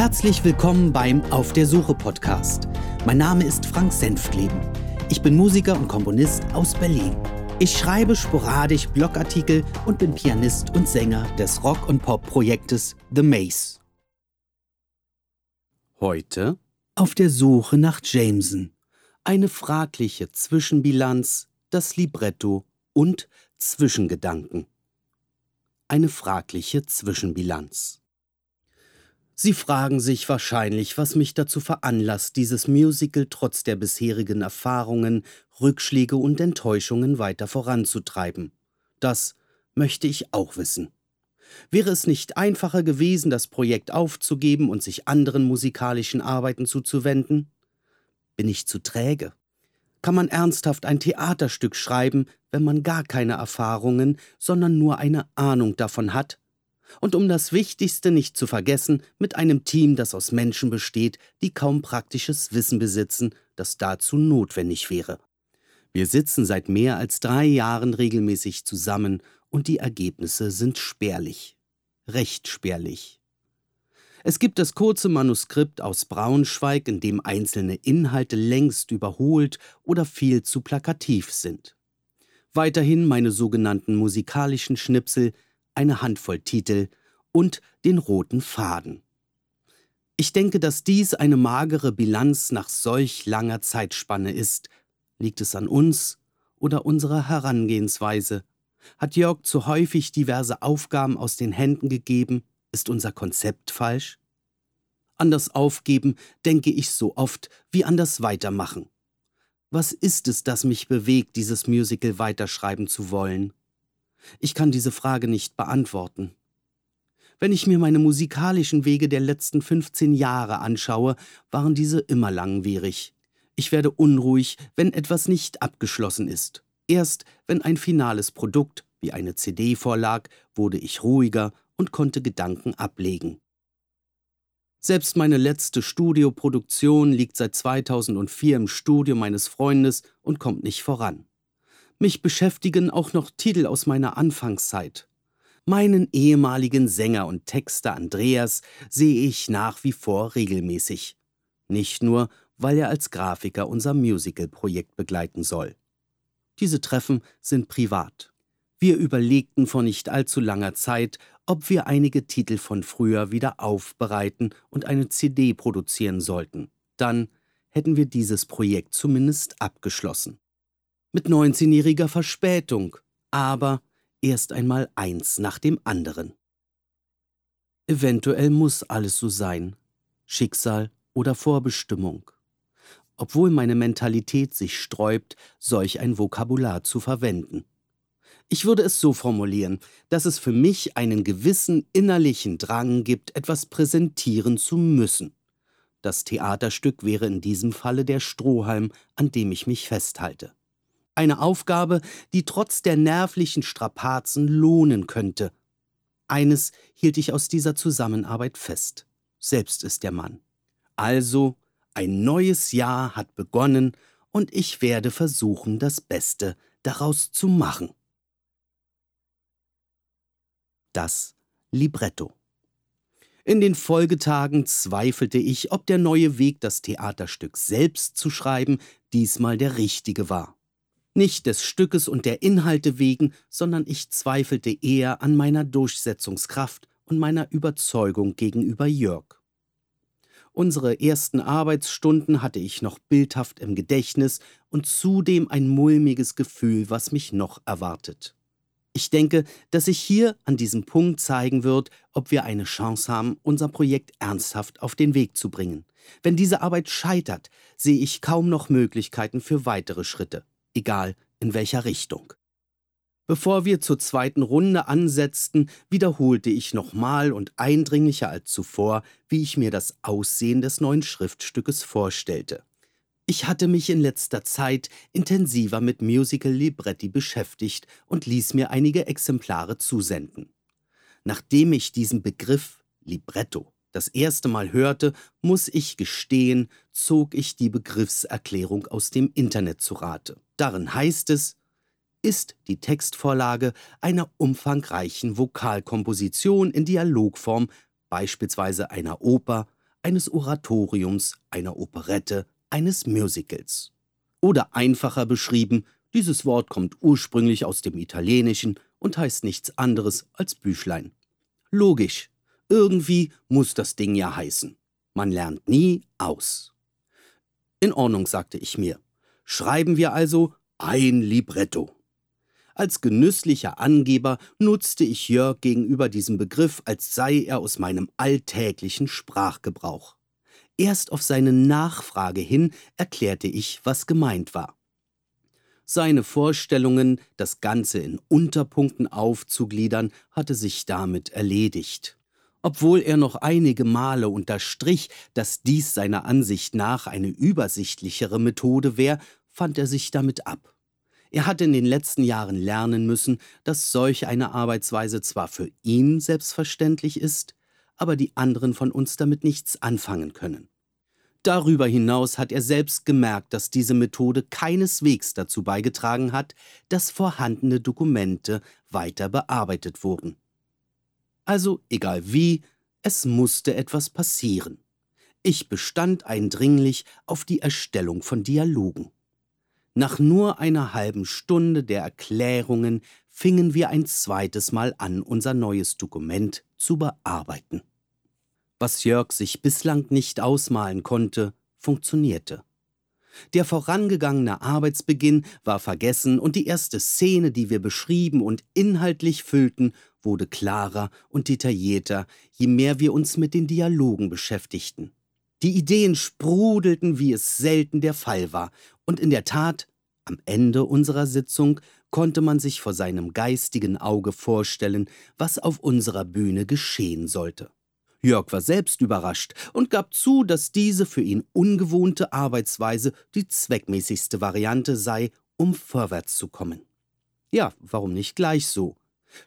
Herzlich willkommen beim Auf der Suche Podcast. Mein Name ist Frank Senftleben. Ich bin Musiker und Komponist aus Berlin. Ich schreibe sporadisch Blogartikel und bin Pianist und Sänger des Rock- und Pop-Projektes The Maze. Heute auf der Suche nach Jameson. Eine fragliche Zwischenbilanz, das Libretto und Zwischengedanken. Eine fragliche Zwischenbilanz. Sie fragen sich wahrscheinlich, was mich dazu veranlasst, dieses Musical trotz der bisherigen Erfahrungen, Rückschläge und Enttäuschungen weiter voranzutreiben. Das möchte ich auch wissen. Wäre es nicht einfacher gewesen, das Projekt aufzugeben und sich anderen musikalischen Arbeiten zuzuwenden? Bin ich zu träge? Kann man ernsthaft ein Theaterstück schreiben, wenn man gar keine Erfahrungen, sondern nur eine Ahnung davon hat, und um das Wichtigste nicht zu vergessen, mit einem Team, das aus Menschen besteht, die kaum praktisches Wissen besitzen, das dazu notwendig wäre. Wir sitzen seit mehr als drei Jahren regelmäßig zusammen und die Ergebnisse sind spärlich. Recht spärlich. Es gibt das kurze Manuskript aus Braunschweig, in dem einzelne Inhalte längst überholt oder viel zu plakativ sind. Weiterhin meine sogenannten musikalischen Schnipsel, eine Handvoll Titel und den roten Faden. Ich denke, dass dies eine magere Bilanz nach solch langer Zeitspanne ist. Liegt es an uns oder unserer Herangehensweise? Hat Jörg zu häufig diverse Aufgaben aus den Händen gegeben? Ist unser Konzept falsch? An das Aufgeben denke ich so oft wie an das Weitermachen. Was ist es, das mich bewegt, dieses Musical weiterschreiben zu wollen? Ich kann diese Frage nicht beantworten. Wenn ich mir meine musikalischen Wege der letzten 15 Jahre anschaue, waren diese immer langwierig. Ich werde unruhig, wenn etwas nicht abgeschlossen ist. Erst wenn ein finales Produkt, wie eine CD vorlag, wurde ich ruhiger und konnte Gedanken ablegen. Selbst meine letzte Studioproduktion liegt seit 2004 im Studio meines Freundes und kommt nicht voran. Mich beschäftigen auch noch Titel aus meiner Anfangszeit. Meinen ehemaligen Sänger und Texter Andreas sehe ich nach wie vor regelmäßig. Nicht nur, weil er als Grafiker unser Musical-Projekt begleiten soll. Diese Treffen sind privat. Wir überlegten vor nicht allzu langer Zeit, ob wir einige Titel von früher wieder aufbereiten und eine CD produzieren sollten. Dann hätten wir dieses Projekt zumindest abgeschlossen mit 19-jähriger Verspätung, aber erst einmal eins nach dem anderen. Eventuell muss alles so sein, Schicksal oder Vorbestimmung, obwohl meine Mentalität sich sträubt, solch ein Vokabular zu verwenden. Ich würde es so formulieren, dass es für mich einen gewissen innerlichen Drang gibt, etwas präsentieren zu müssen. Das Theaterstück wäre in diesem Falle der Strohhalm, an dem ich mich festhalte. Eine Aufgabe, die trotz der nervlichen Strapazen lohnen könnte. Eines hielt ich aus dieser Zusammenarbeit fest. Selbst ist der Mann. Also, ein neues Jahr hat begonnen und ich werde versuchen, das Beste daraus zu machen. Das Libretto. In den Folgetagen zweifelte ich, ob der neue Weg, das Theaterstück selbst zu schreiben, diesmal der richtige war. Nicht des Stückes und der Inhalte wegen, sondern ich zweifelte eher an meiner Durchsetzungskraft und meiner Überzeugung gegenüber Jörg. Unsere ersten Arbeitsstunden hatte ich noch bildhaft im Gedächtnis und zudem ein mulmiges Gefühl, was mich noch erwartet. Ich denke, dass sich hier an diesem Punkt zeigen wird, ob wir eine Chance haben, unser Projekt ernsthaft auf den Weg zu bringen. Wenn diese Arbeit scheitert, sehe ich kaum noch Möglichkeiten für weitere Schritte egal in welcher Richtung. Bevor wir zur zweiten Runde ansetzten, wiederholte ich nochmal und eindringlicher als zuvor, wie ich mir das Aussehen des neuen Schriftstückes vorstellte. Ich hatte mich in letzter Zeit intensiver mit Musical Libretti beschäftigt und ließ mir einige Exemplare zusenden. Nachdem ich diesen Begriff Libretto das erste Mal hörte, muss ich gestehen, zog ich die Begriffserklärung aus dem Internet zu Rate. Darin heißt es, ist die Textvorlage einer umfangreichen Vokalkomposition in Dialogform, beispielsweise einer Oper, eines Oratoriums, einer Operette, eines Musicals. Oder einfacher beschrieben, dieses Wort kommt ursprünglich aus dem Italienischen und heißt nichts anderes als Büchlein. Logisch, irgendwie muss das Ding ja heißen. Man lernt nie aus. In Ordnung, sagte ich mir. Schreiben wir also ein Libretto. Als genüsslicher Angeber nutzte ich Jörg gegenüber diesem Begriff, als sei er aus meinem alltäglichen Sprachgebrauch. Erst auf seine Nachfrage hin erklärte ich, was gemeint war. Seine Vorstellungen, das Ganze in Unterpunkten aufzugliedern, hatte sich damit erledigt. Obwohl er noch einige Male unterstrich, dass dies seiner Ansicht nach eine übersichtlichere Methode wäre, fand er sich damit ab. Er hatte in den letzten Jahren lernen müssen, dass solch eine Arbeitsweise zwar für ihn selbstverständlich ist, aber die anderen von uns damit nichts anfangen können. Darüber hinaus hat er selbst gemerkt, dass diese Methode keineswegs dazu beigetragen hat, dass vorhandene Dokumente weiter bearbeitet wurden. Also egal wie, es musste etwas passieren. Ich bestand eindringlich auf die Erstellung von Dialogen. Nach nur einer halben Stunde der Erklärungen fingen wir ein zweites Mal an, unser neues Dokument zu bearbeiten. Was Jörg sich bislang nicht ausmalen konnte, funktionierte. Der vorangegangene Arbeitsbeginn war vergessen und die erste Szene, die wir beschrieben und inhaltlich füllten, wurde klarer und detaillierter, je mehr wir uns mit den Dialogen beschäftigten. Die Ideen sprudelten, wie es selten der Fall war, und in der Tat, am Ende unserer Sitzung konnte man sich vor seinem geistigen Auge vorstellen, was auf unserer Bühne geschehen sollte. Jörg war selbst überrascht und gab zu, dass diese für ihn ungewohnte Arbeitsweise die zweckmäßigste Variante sei, um vorwärts zu kommen. Ja, warum nicht gleich so?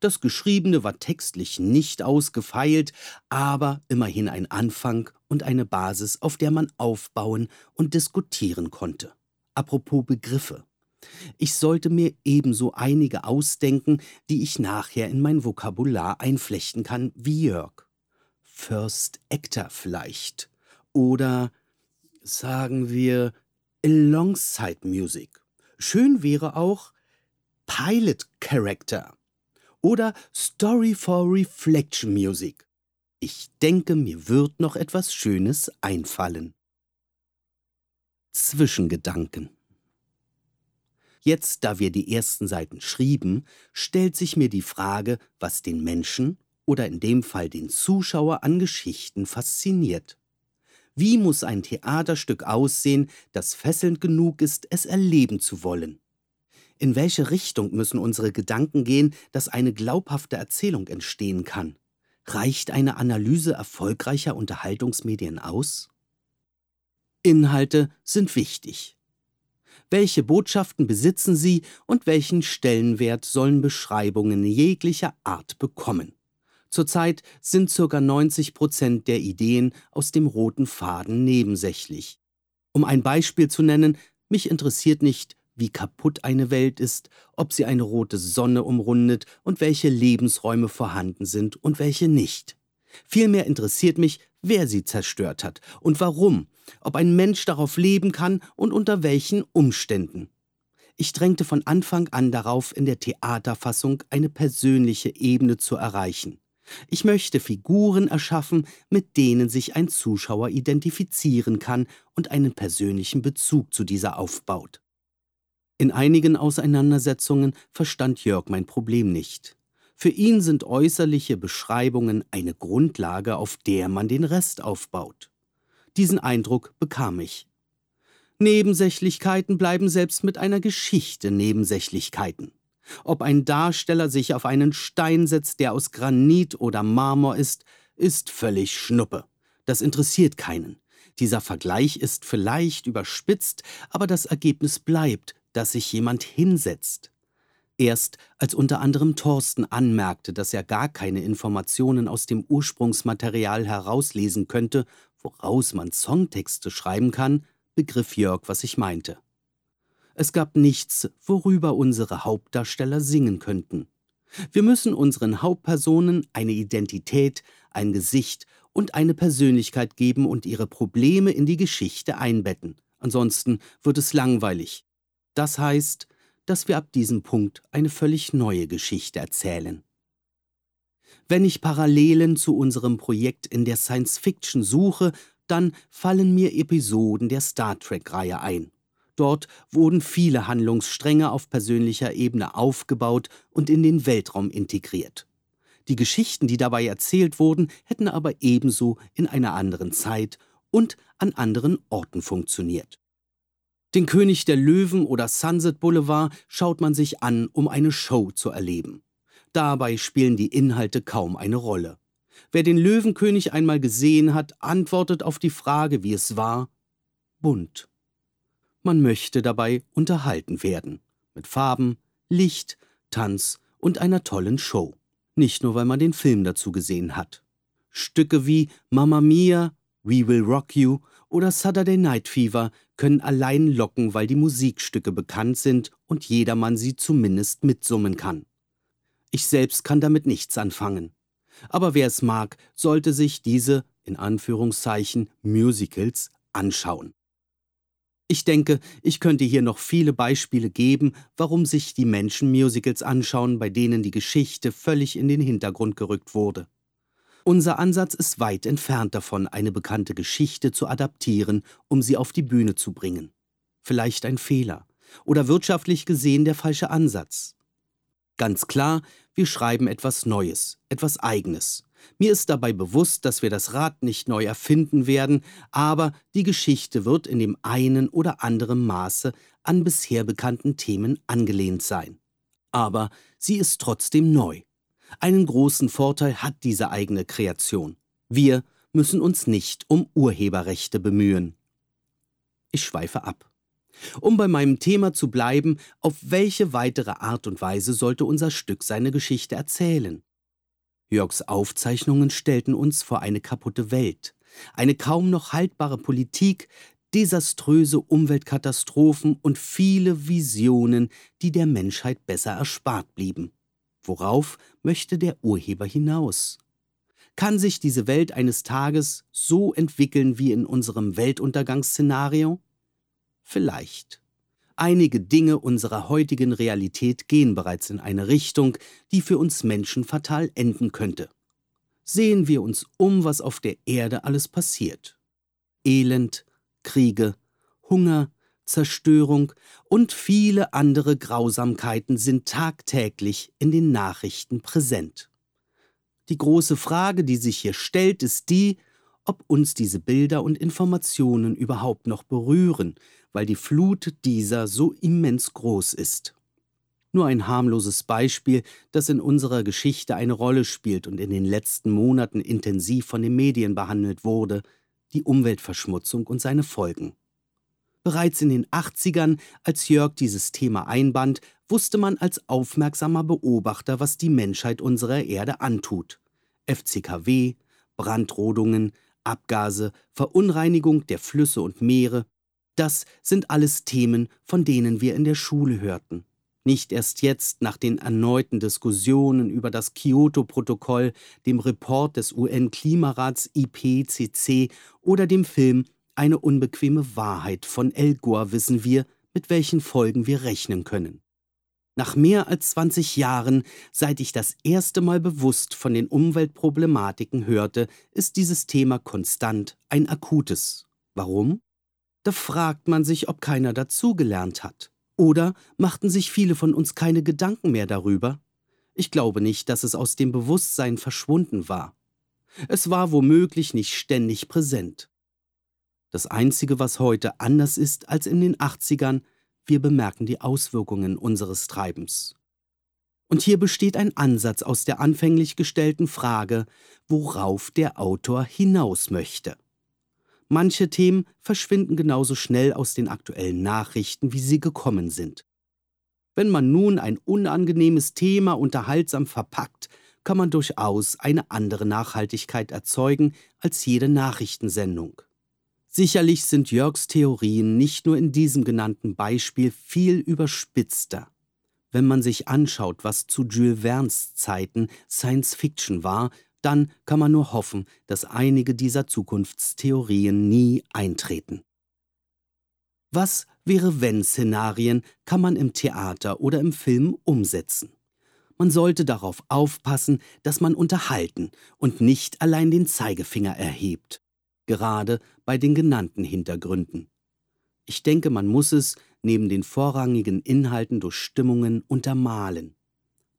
Das Geschriebene war textlich nicht ausgefeilt, aber immerhin ein Anfang und eine Basis, auf der man aufbauen und diskutieren konnte. Apropos Begriffe. Ich sollte mir ebenso einige ausdenken, die ich nachher in mein Vokabular einflechten kann wie Jörg. First Actor vielleicht. Oder sagen wir Alongside Music. Schön wäre auch Pilot Character oder Story for Reflection Music. Ich denke, mir wird noch etwas Schönes einfallen. Zwischengedanken. Jetzt, da wir die ersten Seiten schrieben, stellt sich mir die Frage, was den Menschen oder in dem Fall den Zuschauer an Geschichten fasziniert. Wie muss ein Theaterstück aussehen, das fesselnd genug ist, es erleben zu wollen? In welche Richtung müssen unsere Gedanken gehen, dass eine glaubhafte Erzählung entstehen kann? Reicht eine Analyse erfolgreicher Unterhaltungsmedien aus? Inhalte sind wichtig. Welche Botschaften besitzen sie und welchen Stellenwert sollen Beschreibungen jeglicher Art bekommen? Zurzeit sind ca. 90 Prozent der Ideen aus dem roten Faden nebensächlich. Um ein Beispiel zu nennen, mich interessiert nicht, wie kaputt eine Welt ist, ob sie eine rote Sonne umrundet und welche Lebensräume vorhanden sind und welche nicht. Vielmehr interessiert mich, wer sie zerstört hat und warum, ob ein Mensch darauf leben kann und unter welchen Umständen. Ich drängte von Anfang an darauf, in der Theaterfassung eine persönliche Ebene zu erreichen. Ich möchte Figuren erschaffen, mit denen sich ein Zuschauer identifizieren kann und einen persönlichen Bezug zu dieser aufbaut. In einigen Auseinandersetzungen verstand Jörg mein Problem nicht. Für ihn sind äußerliche Beschreibungen eine Grundlage, auf der man den Rest aufbaut. Diesen Eindruck bekam ich. Nebensächlichkeiten bleiben selbst mit einer Geschichte Nebensächlichkeiten. Ob ein Darsteller sich auf einen Stein setzt, der aus Granit oder Marmor ist, ist völlig Schnuppe. Das interessiert keinen. Dieser Vergleich ist vielleicht überspitzt, aber das Ergebnis bleibt, dass sich jemand hinsetzt. Erst als unter anderem Thorsten anmerkte, dass er gar keine Informationen aus dem Ursprungsmaterial herauslesen könnte, woraus man Songtexte schreiben kann, begriff Jörg, was ich meinte. Es gab nichts, worüber unsere Hauptdarsteller singen könnten. Wir müssen unseren Hauptpersonen eine Identität, ein Gesicht und eine Persönlichkeit geben und ihre Probleme in die Geschichte einbetten. Ansonsten wird es langweilig. Das heißt, dass wir ab diesem Punkt eine völlig neue Geschichte erzählen. Wenn ich Parallelen zu unserem Projekt in der Science Fiction suche, dann fallen mir Episoden der Star Trek-Reihe ein. Dort wurden viele Handlungsstränge auf persönlicher Ebene aufgebaut und in den Weltraum integriert. Die Geschichten, die dabei erzählt wurden, hätten aber ebenso in einer anderen Zeit und an anderen Orten funktioniert. Den König der Löwen oder Sunset Boulevard schaut man sich an, um eine Show zu erleben. Dabei spielen die Inhalte kaum eine Rolle. Wer den Löwenkönig einmal gesehen hat, antwortet auf die Frage, wie es war, bunt. Man möchte dabei unterhalten werden, mit Farben, Licht, Tanz und einer tollen Show. Nicht nur, weil man den Film dazu gesehen hat. Stücke wie Mamma Mia, We Will Rock You oder Saturday Night Fever können allein locken, weil die Musikstücke bekannt sind und jedermann sie zumindest mitsummen kann. Ich selbst kann damit nichts anfangen. Aber wer es mag, sollte sich diese, in Anführungszeichen, Musicals anschauen. Ich denke, ich könnte hier noch viele Beispiele geben, warum sich die Menschen Musicals anschauen, bei denen die Geschichte völlig in den Hintergrund gerückt wurde. Unser Ansatz ist weit entfernt davon, eine bekannte Geschichte zu adaptieren, um sie auf die Bühne zu bringen. Vielleicht ein Fehler oder wirtschaftlich gesehen der falsche Ansatz. Ganz klar, wir schreiben etwas Neues, etwas Eigenes. Mir ist dabei bewusst, dass wir das Rad nicht neu erfinden werden, aber die Geschichte wird in dem einen oder anderen Maße an bisher bekannten Themen angelehnt sein. Aber sie ist trotzdem neu. Einen großen Vorteil hat diese eigene Kreation. Wir müssen uns nicht um Urheberrechte bemühen. Ich schweife ab. Um bei meinem Thema zu bleiben, auf welche weitere Art und Weise sollte unser Stück seine Geschichte erzählen? Jörgs Aufzeichnungen stellten uns vor eine kaputte Welt, eine kaum noch haltbare Politik, desaströse Umweltkatastrophen und viele Visionen, die der Menschheit besser erspart blieben. Worauf möchte der Urheber hinaus? Kann sich diese Welt eines Tages so entwickeln wie in unserem Weltuntergangsszenario? Vielleicht. Einige Dinge unserer heutigen Realität gehen bereits in eine Richtung, die für uns Menschen fatal enden könnte. Sehen wir uns um, was auf der Erde alles passiert. Elend, Kriege, Hunger, Zerstörung und viele andere Grausamkeiten sind tagtäglich in den Nachrichten präsent. Die große Frage, die sich hier stellt, ist die, ob uns diese Bilder und Informationen überhaupt noch berühren, weil die Flut dieser so immens groß ist. Nur ein harmloses Beispiel, das in unserer Geschichte eine Rolle spielt und in den letzten Monaten intensiv von den Medien behandelt wurde, die Umweltverschmutzung und seine Folgen. Bereits in den 80ern, als Jörg dieses Thema einband, wusste man als aufmerksamer Beobachter, was die Menschheit unserer Erde antut. FCKW, Brandrodungen, Abgase, Verunreinigung der Flüsse und Meere, das sind alles Themen, von denen wir in der Schule hörten. Nicht erst jetzt, nach den erneuten Diskussionen über das Kyoto-Protokoll, dem Report des UN-Klimarats IPCC oder dem Film eine unbequeme Wahrheit von El Gore wissen wir, mit welchen Folgen wir rechnen können. Nach mehr als 20 Jahren, seit ich das erste Mal bewusst von den Umweltproblematiken hörte, ist dieses Thema konstant ein akutes. Warum? Da fragt man sich, ob keiner dazugelernt hat. Oder machten sich viele von uns keine Gedanken mehr darüber? Ich glaube nicht, dass es aus dem Bewusstsein verschwunden war. Es war womöglich nicht ständig präsent. Das Einzige, was heute anders ist als in den 80ern, wir bemerken die Auswirkungen unseres Treibens. Und hier besteht ein Ansatz aus der anfänglich gestellten Frage, worauf der Autor hinaus möchte. Manche Themen verschwinden genauso schnell aus den aktuellen Nachrichten, wie sie gekommen sind. Wenn man nun ein unangenehmes Thema unterhaltsam verpackt, kann man durchaus eine andere Nachhaltigkeit erzeugen als jede Nachrichtensendung. Sicherlich sind Jörgs Theorien nicht nur in diesem genannten Beispiel viel überspitzter. Wenn man sich anschaut, was zu Jules Verne's Zeiten Science Fiction war, dann kann man nur hoffen, dass einige dieser Zukunftstheorien nie eintreten. Was wäre wenn Szenarien kann man im Theater oder im Film umsetzen. Man sollte darauf aufpassen, dass man unterhalten und nicht allein den Zeigefinger erhebt, gerade bei den genannten Hintergründen. Ich denke, man muss es neben den vorrangigen Inhalten durch Stimmungen untermalen.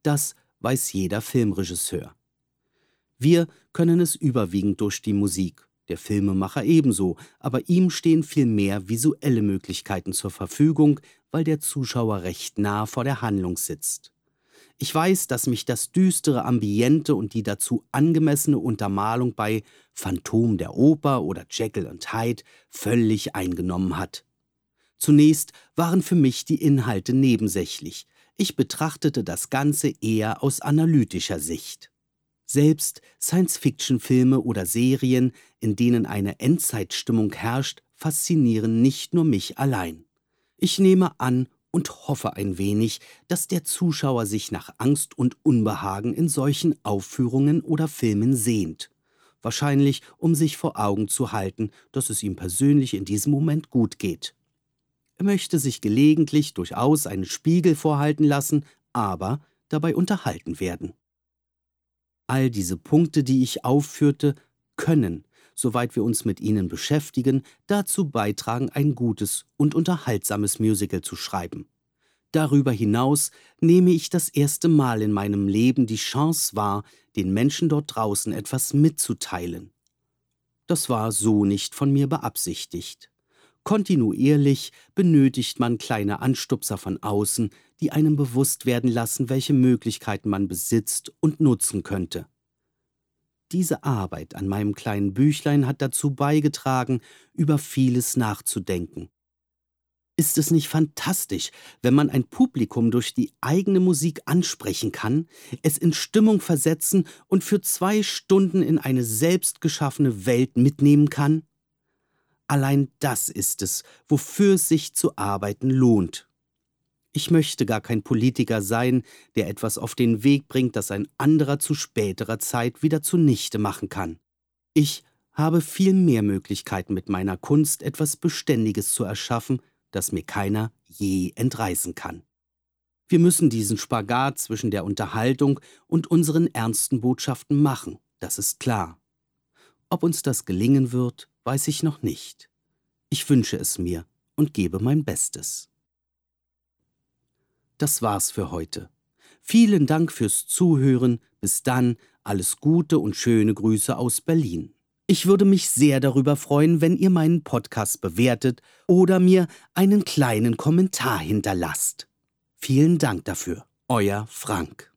Das weiß jeder Filmregisseur. Wir können es überwiegend durch die Musik, der Filmemacher ebenso, aber ihm stehen viel mehr visuelle Möglichkeiten zur Verfügung, weil der Zuschauer recht nah vor der Handlung sitzt. Ich weiß, dass mich das düstere Ambiente und die dazu angemessene Untermalung bei Phantom der Oper oder Jekyll und Hyde völlig eingenommen hat. Zunächst waren für mich die Inhalte nebensächlich. Ich betrachtete das Ganze eher aus analytischer Sicht. Selbst Science-Fiction-Filme oder Serien, in denen eine Endzeitstimmung herrscht, faszinieren nicht nur mich allein. Ich nehme an und hoffe ein wenig, dass der Zuschauer sich nach Angst und Unbehagen in solchen Aufführungen oder Filmen sehnt. Wahrscheinlich, um sich vor Augen zu halten, dass es ihm persönlich in diesem Moment gut geht. Er möchte sich gelegentlich durchaus einen Spiegel vorhalten lassen, aber dabei unterhalten werden. All diese Punkte, die ich aufführte, können soweit wir uns mit ihnen beschäftigen, dazu beitragen, ein gutes und unterhaltsames Musical zu schreiben. Darüber hinaus nehme ich das erste Mal in meinem Leben die Chance wahr, den Menschen dort draußen etwas mitzuteilen. Das war so nicht von mir beabsichtigt. Kontinuierlich benötigt man kleine Anstupser von außen, die einem bewusst werden lassen, welche Möglichkeiten man besitzt und nutzen könnte. Diese Arbeit an meinem kleinen Büchlein hat dazu beigetragen, über vieles nachzudenken. Ist es nicht fantastisch, wenn man ein Publikum durch die eigene Musik ansprechen kann, es in Stimmung versetzen und für zwei Stunden in eine selbstgeschaffene Welt mitnehmen kann? Allein das ist es, wofür es sich zu arbeiten lohnt. Ich möchte gar kein Politiker sein, der etwas auf den Weg bringt, das ein anderer zu späterer Zeit wieder zunichte machen kann. Ich habe viel mehr Möglichkeiten mit meiner Kunst etwas Beständiges zu erschaffen, das mir keiner je entreißen kann. Wir müssen diesen Spagat zwischen der Unterhaltung und unseren ernsten Botschaften machen, das ist klar. Ob uns das gelingen wird, weiß ich noch nicht. Ich wünsche es mir und gebe mein Bestes das war's für heute. Vielen Dank fürs Zuhören. Bis dann, alles Gute und schöne Grüße aus Berlin. Ich würde mich sehr darüber freuen, wenn ihr meinen Podcast bewertet oder mir einen kleinen Kommentar hinterlasst. Vielen Dank dafür. Euer Frank.